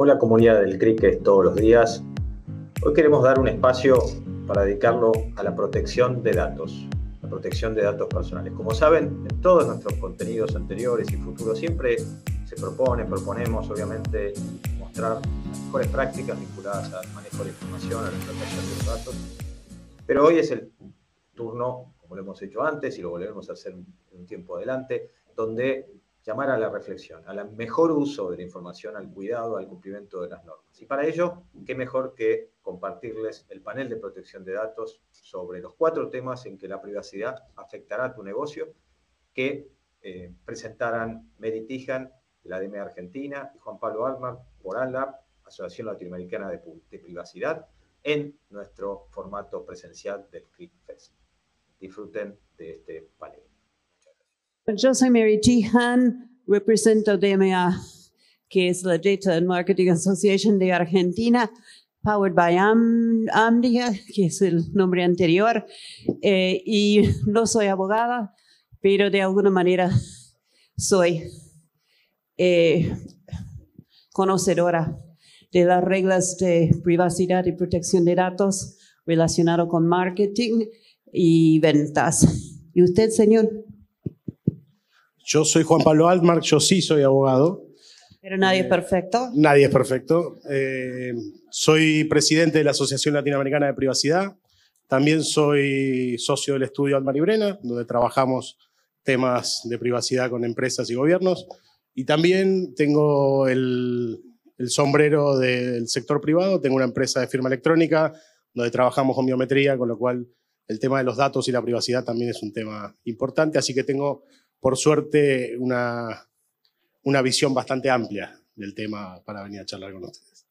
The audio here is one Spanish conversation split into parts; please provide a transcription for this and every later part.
Hola comunidad del cricket todos los días. Hoy queremos dar un espacio para dedicarlo a la protección de datos, la protección de datos personales. Como saben, en todos nuestros contenidos anteriores y futuros siempre se propone, proponemos obviamente mostrar las mejores prácticas vinculadas al manejo de información, a la protección de los datos. Pero hoy es el turno, como lo hemos hecho antes y lo volveremos a hacer un tiempo adelante, donde llamar a la reflexión, al mejor uso de la información, al cuidado, al cumplimiento de las normas. Y para ello, qué mejor que compartirles el panel de protección de datos sobre los cuatro temas en que la privacidad afectará a tu negocio, que eh, presentarán Meritijan, de la DM Argentina, y Juan Pablo Almar, por ALAP, Asociación Latinoamericana de, Privacidad, en nuestro formato presencial del ClickFest. Disfruten de este panel. Yo soy Mary Jihan, represento DMA, que es la Data and Marketing Association de Argentina, powered by AMDIA, que es el nombre anterior, eh, y no soy abogada, pero de alguna manera soy eh, conocedora de las reglas de privacidad y protección de datos relacionado con marketing y ventas. ¿Y usted, señor? Yo soy Juan Pablo Altmark, yo sí soy abogado. Pero nadie es eh, perfecto. Nadie es perfecto. Eh, soy presidente de la Asociación Latinoamericana de Privacidad. También soy socio del estudio Almar y Brena, donde trabajamos temas de privacidad con empresas y gobiernos. Y también tengo el, el sombrero del sector privado. Tengo una empresa de firma electrónica donde trabajamos con biometría, con lo cual el tema de los datos y la privacidad también es un tema importante. Así que tengo por suerte, una, una visión bastante amplia del tema para venir a charlar con ustedes.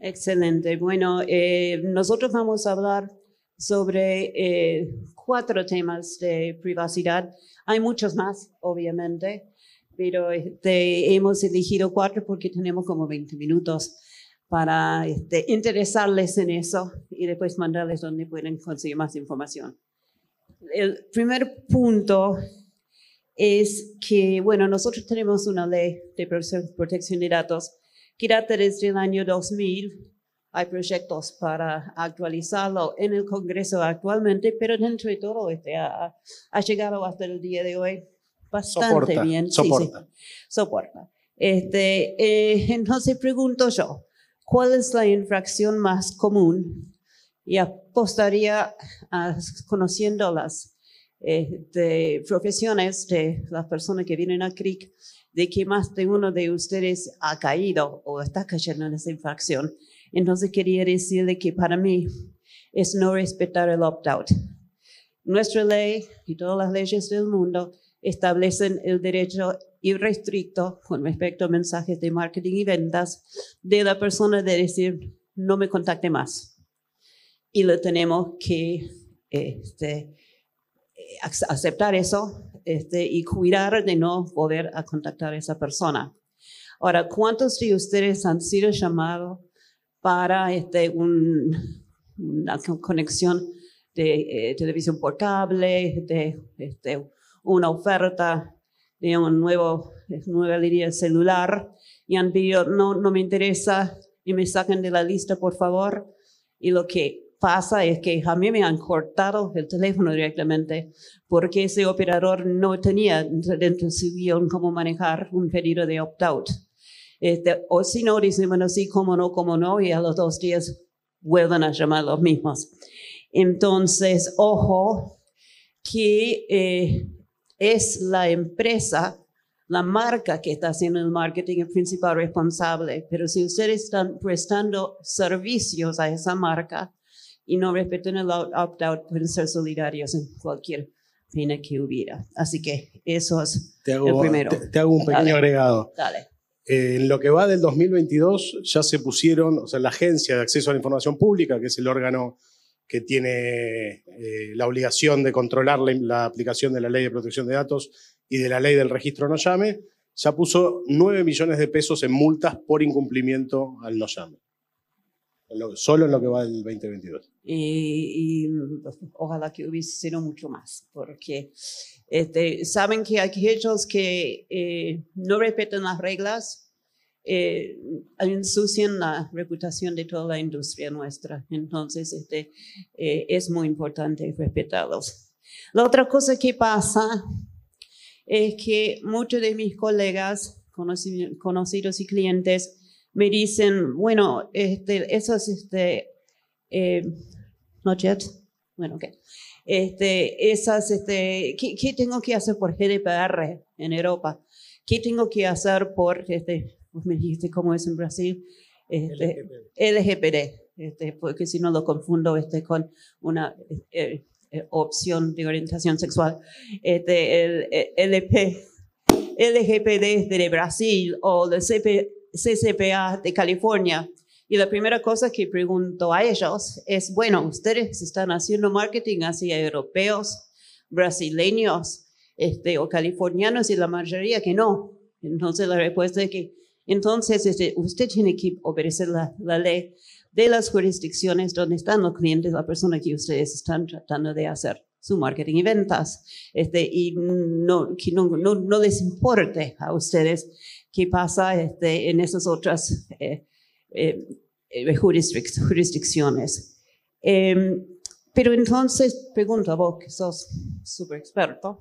Excelente. Bueno, eh, nosotros vamos a hablar sobre eh, cuatro temas de privacidad. Hay muchos más, obviamente, pero este, hemos elegido cuatro porque tenemos como 20 minutos para este, interesarles en eso y después mandarles donde pueden conseguir más información. El primer punto es que, bueno, nosotros tenemos una ley de protección de datos que data desde el año 2000. Hay proyectos para actualizarlo en el Congreso actualmente, pero dentro de todo este ha, llegado hasta el día de hoy bastante bien. Soporta. Sí, soporta. Este, eh, entonces pregunto yo, ¿cuál es la infracción más común? Y apostaría a, conociendo las eh, de profesiones de las personas que vienen a CRIC de que más de uno de ustedes ha caído o está cayendo en esa infracción. Entonces quería decirle que para mí es no respetar el opt-out. Nuestra ley y todas las leyes del mundo establecen el derecho irrestricto con respecto a mensajes de marketing y ventas de la persona de decir no me contacte más. Y lo tenemos que este, aceptar eso este, y cuidar de no volver a contactar a esa persona. Ahora, ¿cuántos de ustedes han sido llamados para este, una conexión de eh, televisión portable, de este, una oferta de una nuevo, nueva línea celular y han pedido, no, no me interesa y me saquen de la lista, por favor? Y lo que pasa es que a mí me han cortado el teléfono directamente porque ese operador no tenía dentro de su guion cómo manejar un pedido de opt-out. Este, o si no, dicen, bueno, sí, cómo no, cómo no, y a los dos días vuelven a llamar los mismos. Entonces, ojo, que eh, es la empresa, la marca que está haciendo el marketing el principal responsable, pero si ustedes están prestando servicios a esa marca, y no respetan el opt-out, pueden ser solidarios en cualquier pena que hubiera. Así que eso es el primero. Te, hago un pequeño agregado. Dale. Eh, en lo que va del 2022 ya se pusieron, o sea, la Agencia de Acceso a la Información Pública, que es el órgano que tiene eh, la obligación de controlar la, la, aplicación de la Ley de Protección de Datos y de la Ley del Registro No Llame, ya puso 9 millones de pesos en multas por incumplimiento al No Llame solo en lo que va del 2022. Y, ojalá que hubiese sido mucho más, porque este, saben que aquellos que eh, no respetan las reglas eh, ensucian la reputación de toda la industria nuestra. Entonces, este, eh, es muy importante respetarlos. La otra cosa que pasa es que muchos de mis colegas conocidos y clientes me dicen, bueno, este, esos, este, eh, bueno, ok, este, esas, este, ¿qué, ¿qué, tengo que hacer por GDPR en Europa? ¿Qué tengo que hacer por, este, me dijiste cómo es en Brasil? Este, LGPD, porque si no lo confundo este, con una eh, eh, opción de orientación sexual. El, el LP, LGPD de Brasil o el CCPA de California. Y la primera cosa que pregunto a ellos es, bueno, ustedes están haciendo marketing hacia europeos, brasileños este, o californianos y la mayoría que no. Entonces la respuesta es que entonces este, usted tiene que obedecer la, ley de las jurisdicciones donde están los clientes, la persona que ustedes están tratando de hacer su marketing y ventas. Este, y no, que no, no, no les importe a ustedes qué pasa este, en esas otras eh, eh, eh jurisdicciones. Eh, pero entonces, pregunto a vos, que sos súper experto,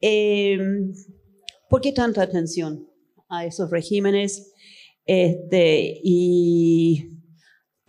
em, ¿por qué tanta atención a esos regímenes? Este, y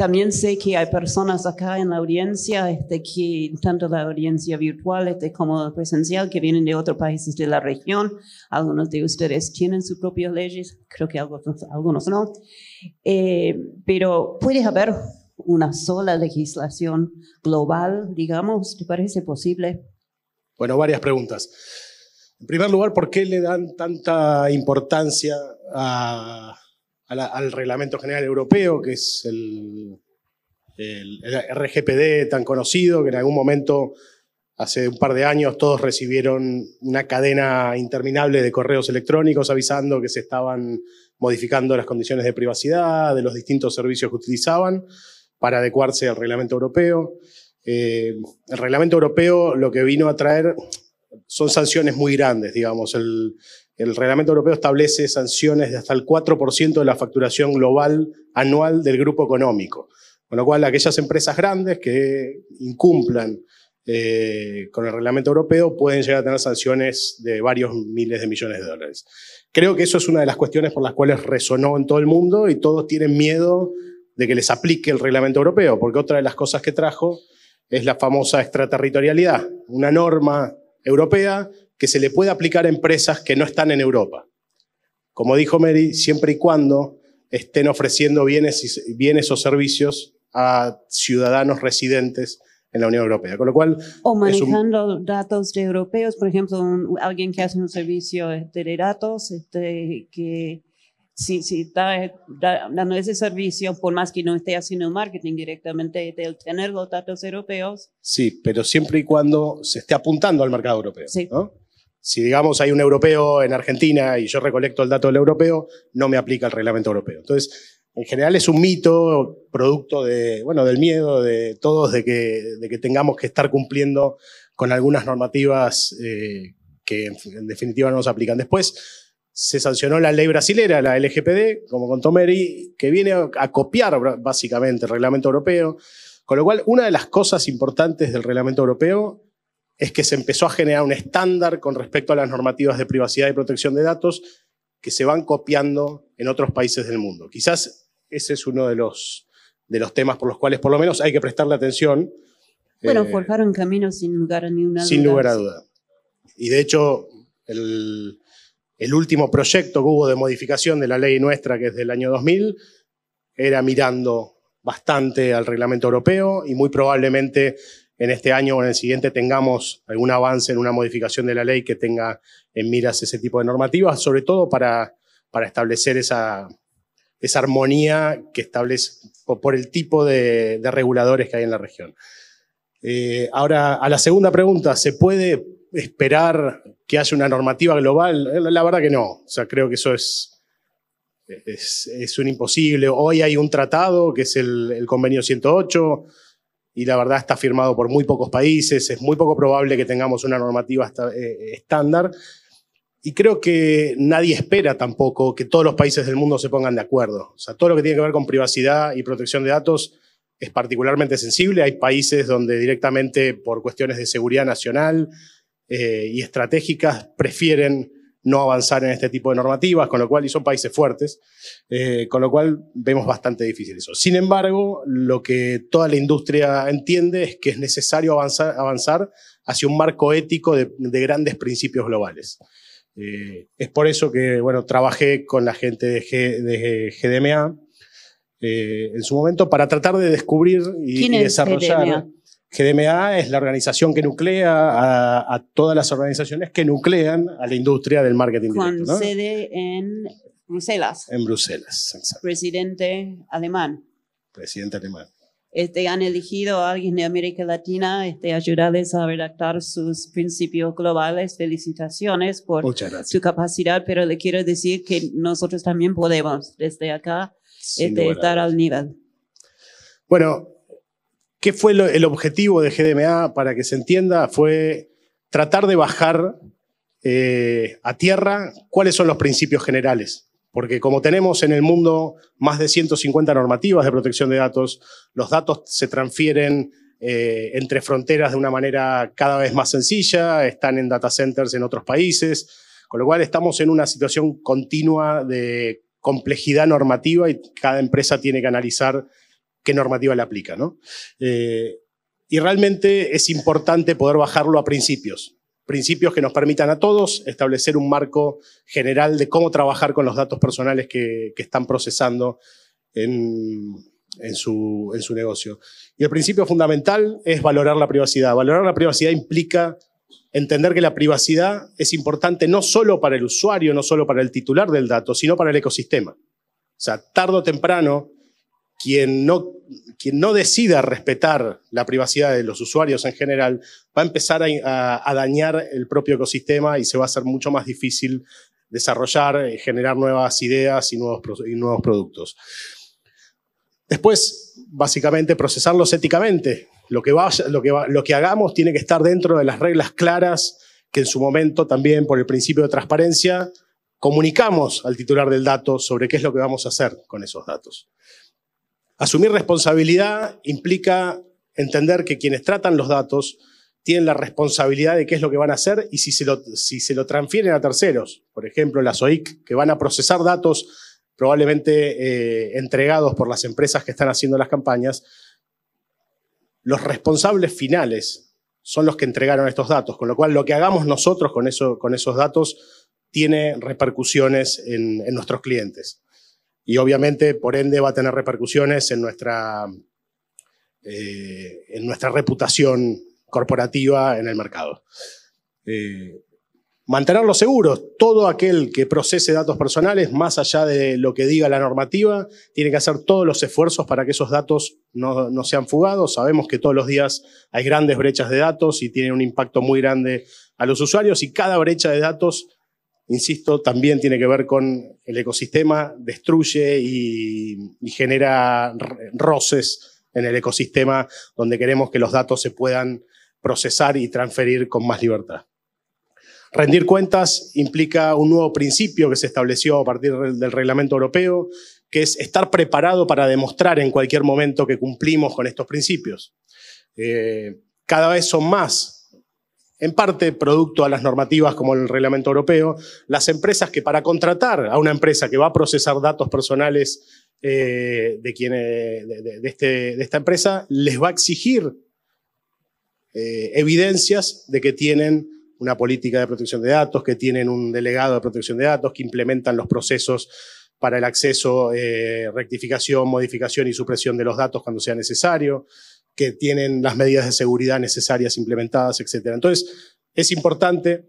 también sé que hay personas acá en la audiencia, este, que, tanto la audiencia virtual este, como presencial, que vienen de otros países de la región. Algunos de ustedes tienen sus propias leyes, creo que algunos, algunos no. Eh, pero puede haber una sola legislación global, digamos, ¿te parece posible? Bueno, varias preguntas. En primer lugar, ¿por qué le dan tanta importancia a al Reglamento General Europeo, que es el, RGPD tan conocido, que en algún momento, hace un par de años, todos recibieron una cadena interminable de correos electrónicos avisando que se estaban modificando las condiciones de privacidad de los distintos servicios que utilizaban para adecuarse al reglamento europeo. Eh, el reglamento europeo lo que vino a traer son sanciones muy grandes, digamos. El, el reglamento europeo establece sanciones de hasta el 4% de la facturación global anual del grupo económico. Con lo cual, aquellas empresas grandes que incumplan eh, con el reglamento europeo pueden llegar a tener sanciones de varios miles de millones de dólares. Creo que eso es una de las cuestiones por las cuales resonó en todo el mundo y todos tienen miedo de que les aplique el reglamento europeo, porque otra de las cosas que trajo es la famosa extraterritorialidad, una norma europea que se le puede aplicar a empresas que no están en Europa. Como dijo Mary, siempre y cuando estén ofreciendo bienes, bienes o servicios a ciudadanos residentes en la Unión Europea. Con lo cual, o manejando datos de europeos, por ejemplo, alguien que hace un servicio de datos, este, que si, si está dando ese servicio, por más que no esté haciendo marketing directamente, de tener los datos europeos. Sí, pero siempre y cuando se esté apuntando al mercado europeo. Sí. ¿no? Si, digamos, hay un europeo en Argentina y yo recolecto el dato del europeo, no me aplica el reglamento europeo. Entonces, en general es un mito, producto de, bueno, del miedo de todos de que, de que tengamos que estar cumpliendo con algunas normativas eh, que en, definitiva no nos aplican. Después se sancionó la ley brasilera, la LGPD, como contó Mary, que viene a copiar básicamente el reglamento europeo. Con lo cual, una de las cosas importantes del reglamento europeo es que se empezó a generar un estándar con respecto a las normativas de privacidad y protección de datos que se van copiando en otros países del mundo. Quizás ese es uno de los, de los temas por los cuales por lo menos hay que prestarle atención. Bueno, eh, forjaron caminos sin lugar a ninguna duda. Sin lugar a duda. Y de hecho, el, el último proyecto que hubo de modificación de la ley nuestra, que es del año 2000, era mirando bastante al reglamento europeo y muy probablemente en este año o en el siguiente tengamos algún avance en una modificación de la ley que tenga en miras ese tipo de normativas, sobre todo para, para establecer esa, esa armonía que establece por, el tipo de, reguladores que hay en la región. Eh, ahora, a la segunda pregunta, ¿se puede esperar que haya una normativa global? La verdad que no. O sea, creo que eso es, es, un imposible. Hoy hay un tratado, que es el convenio 108, y la verdad está firmado por muy pocos países, es muy poco probable que tengamos una normativa eh, estándar. y creo que nadie espera tampoco que todos los países del mundo se pongan de acuerdo. O sea, todo lo que tiene que ver con privacidad y protección de datos es particularmente sensible. Hay países donde directamente por cuestiones de seguridad nacional eh, y estratégicas prefieren no avanzar en este tipo de normativas, con lo cual, y son países fuertes, eh, con lo cual vemos bastante difícil eso. Sin embargo, lo que toda la industria entiende es que es necesario avanzar, avanzar hacia un marco ético de, de grandes principios globales. Eh, es por eso que, bueno, trabajé con la gente de, GDMA eh, en su momento para tratar de descubrir y, desarrollar. GDMA? es la organización que nuclea a, todas las organizaciones que nuclean a la industria del marketing Con sede en Bruselas. En Bruselas, exacto. Presidente alemán. Presidente alemán este, han elegido a alguien de América Latina, este, ayudarles a redactar sus principios globales. Felicitaciones por su capacidad, pero le quiero decir que nosotros también podemos desde acá este, estar al nivel. Bueno, ¿qué fue el objetivo de GDMA para que se entienda? Fue tratar de bajar eh, a tierra cuáles son los principios generales porque como tenemos en el mundo más de 150 normativas de protección de datos, los datos se transfieren eh, entre fronteras de una manera cada vez más sencilla, están en data centers en otros países, con lo cual estamos en una situación continua de complejidad normativa y cada empresa tiene que analizar qué normativa le aplica. ¿no? Eh, y realmente es importante poder bajarlo a principios principios que nos permitan a todos establecer un marco general de cómo trabajar con los datos personales que, están procesando en, su, en su negocio. Y el principio fundamental es valorar la privacidad. Valorar la privacidad implica entender que la privacidad es importante no solo para el usuario, no solo para el titular del dato, sino para el ecosistema. O sea, tarde o temprano, quien no, quien no decida respetar la privacidad de los usuarios en general va a empezar a, dañar el propio ecosistema y se va a hacer mucho más difícil desarrollar, eh, generar nuevas ideas y nuevos, y nuevos productos. Después, básicamente, procesarlos éticamente. Lo que, lo, que lo que hagamos tiene que estar dentro de las reglas claras que en su momento también, por el principio de transparencia, comunicamos al titular del dato sobre qué es lo que vamos a hacer con esos datos. Asumir responsabilidad implica entender que quienes tratan los datos tienen la responsabilidad de qué es lo que van a hacer y si se lo, si se lo transfieren a terceros, por ejemplo las OIC, que van a procesar datos probablemente eh, entregados por las empresas que están haciendo las campañas, los responsables finales son los que entregaron estos datos, con lo cual lo que hagamos nosotros con, con esos datos tiene repercusiones en nuestros clientes y obviamente, por ende, va a tener repercusiones en nuestra, eh, en nuestra reputación corporativa en el mercado. Eh, mantenerlos seguros. Todo aquel que procese datos personales, más allá de lo que diga la normativa, tiene que hacer todos los esfuerzos para que esos datos no, no, sean fugados. Sabemos que todos los días hay grandes brechas de datos y tienen un impacto muy grande a los usuarios y cada brecha de datos insisto, también tiene que ver con el ecosistema, destruye y, genera roces en el ecosistema donde queremos que los datos se puedan procesar y transferir con más libertad. Rendir cuentas implica un nuevo principio que se estableció a partir del reglamento europeo, que es estar preparado para demostrar en cualquier momento que cumplimos con estos principios. Eh, cada vez son más en parte producto a las normativas como el reglamento europeo, las empresas que para contratar a una empresa que va a procesar datos personales eh, de, quien, de, este, de, esta empresa, les va a exigir eh, evidencias de que tienen una política de protección de datos, que tienen un delegado de protección de datos, que implementan los procesos para el acceso, eh, rectificación, modificación y supresión de los datos cuando sea necesario que tienen las medidas de seguridad necesarias implementadas, etc. Entonces, es importante,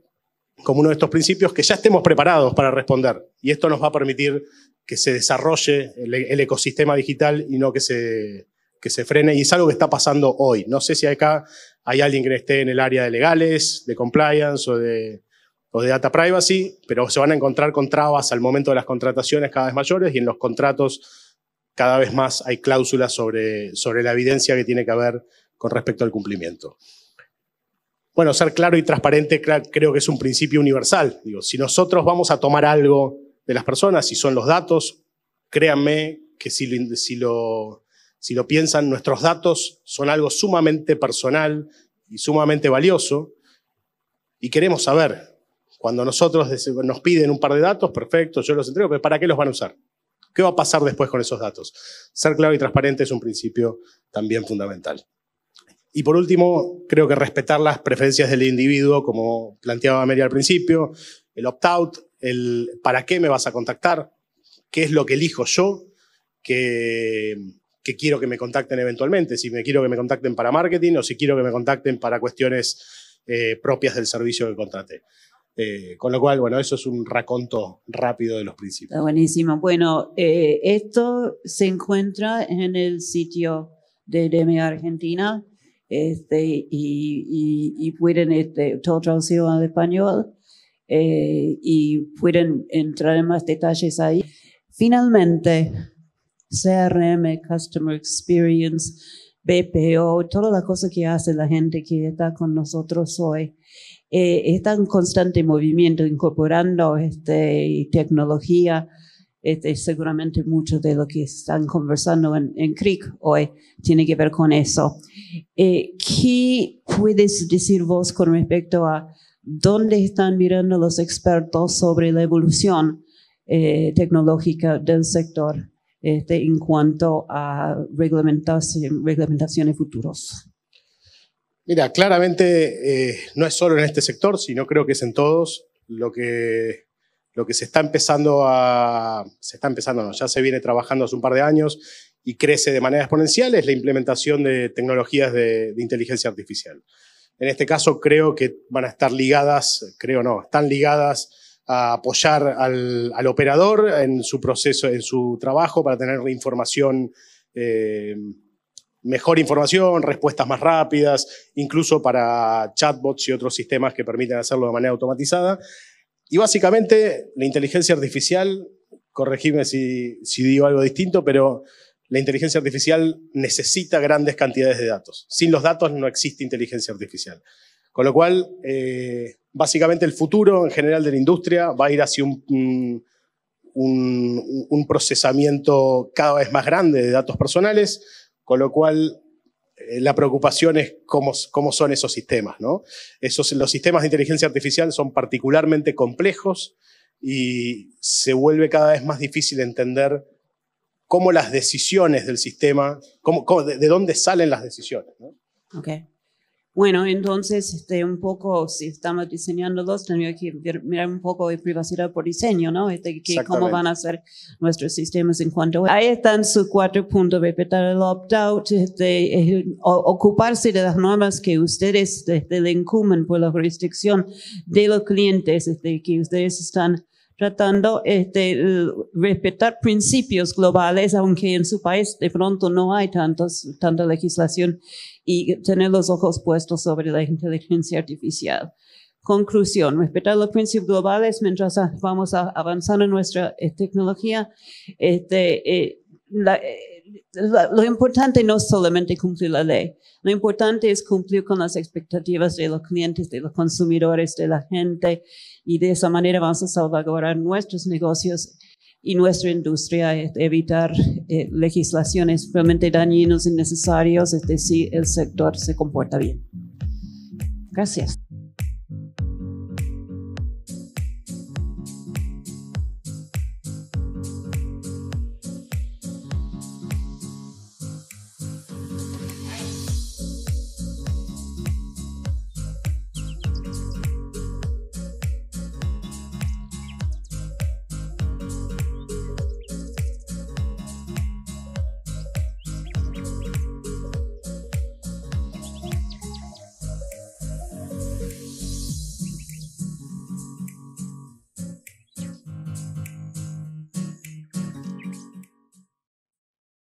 como uno de estos principios, que ya estemos preparados para responder. Y esto nos va a permitir que se desarrolle el, ecosistema digital y no que se, que se frene. Y es algo que está pasando hoy. No sé si acá hay alguien que esté en el área de legales, de compliance o de, o de data privacy, pero se van a encontrar con trabas al momento de las contrataciones cada vez mayores y en los contratos cada vez más hay cláusulas sobre, sobre la evidencia que tiene que haber con respecto al cumplimiento. bueno, ser claro y transparente creo que es un principio universal. Digo, si nosotros vamos a tomar algo de las personas, si son los datos, créanme que si, lo, si lo piensan, nuestros datos son algo sumamente personal y sumamente valioso y queremos saber. Cuando nosotros nos piden un par de datos, perfecto, yo los entrego, pero ¿para qué los van a usar? ¿Qué va a pasar después con esos datos? Ser claro y transparente es un principio también fundamental. Y por último, creo que respetar las preferencias del individuo, como planteaba Mary al principio, el opt-out, el para qué me vas a contactar, qué es lo que elijo yo, que, quiero que me contacten eventualmente, si me quiero que me contacten para marketing o si quiero que me contacten para cuestiones eh, propias del servicio que contraté. Eh, con lo cual, bueno, eso es un raconto rápido de los principios. Está buenísimo. Bueno, eh, esto se encuentra en el sitio de DMA Argentina este, y, y, pueden, este, todo traducido al español, eh, y pueden entrar en más detalles ahí. Finalmente, CRM, Customer Experience, BPO, toda la cosa que hace la gente que está con nosotros hoy eh, está en constante movimiento, incorporando este, tecnología. Este, seguramente mucho de lo que están conversando en, CRIC hoy tiene que ver con eso. Eh, ¿Qué puedes decir vos con respecto a dónde están mirando los expertos sobre la evolución eh, tecnológica del sector este, en cuanto a reglamentación, reglamentaciones futuros? Mira, claramente eh, no es solo en este sector, sino creo que es en todos. Lo que, lo que se está empezando a. Se está empezando, ya se viene trabajando hace un par de años y crece de manera exponencial es la implementación de tecnologías de, inteligencia artificial. En este caso creo que van a estar ligadas, creo no, están ligadas a apoyar al, al operador en su proceso, en su trabajo para tener información eh, mejor información, respuestas más rápidas, incluso para chatbots y otros sistemas que permiten hacerlo de manera automatizada. Y básicamente la inteligencia artificial, corregime si, si digo algo distinto, pero la inteligencia artificial necesita grandes cantidades de datos. Sin los datos no existe inteligencia artificial. Con lo cual, eh, básicamente el futuro en general de la industria va a ir hacia un, procesamiento cada vez más grande de datos personales, con lo cual, eh, la preocupación es cómo, cómo son esos sistemas. ¿no? Esos, los sistemas de inteligencia artificial son particularmente complejos y se vuelve cada vez más difícil entender cómo las decisiones del sistema, cómo, de, dónde salen las decisiones. Okay. Bueno, entonces, este, un poco, si estamos diseñando dos, tenemos que mirar un poco de privacidad por diseño, ¿no? Este, que, cómo van a ser nuestros sistemas en cuanto a... Ahí están sus cuatro puntos, respetar el opt-out, este, ocuparse de las normas que ustedes este, le incumben por la jurisdicción de los clientes, este, que ustedes están tratando este, respetar principios globales, aunque en su país de pronto no hay tantos, tanta legislación y tener los ojos puestos sobre la inteligencia artificial. Conclusión, respetar los principios globales mientras vamos avanzando en nuestra eh, tecnología. Este, eh, eh, lo importante no es solamente cumplir la ley, lo importante es cumplir con las expectativas de los clientes, de los consumidores, de la gente, y de esa manera vamos a salvaguardar nuestros negocios y nuestra industria, evitar eh, legislaciones realmente dañinos, innecesarios, es decir, el sector se comporta bien. Gracias.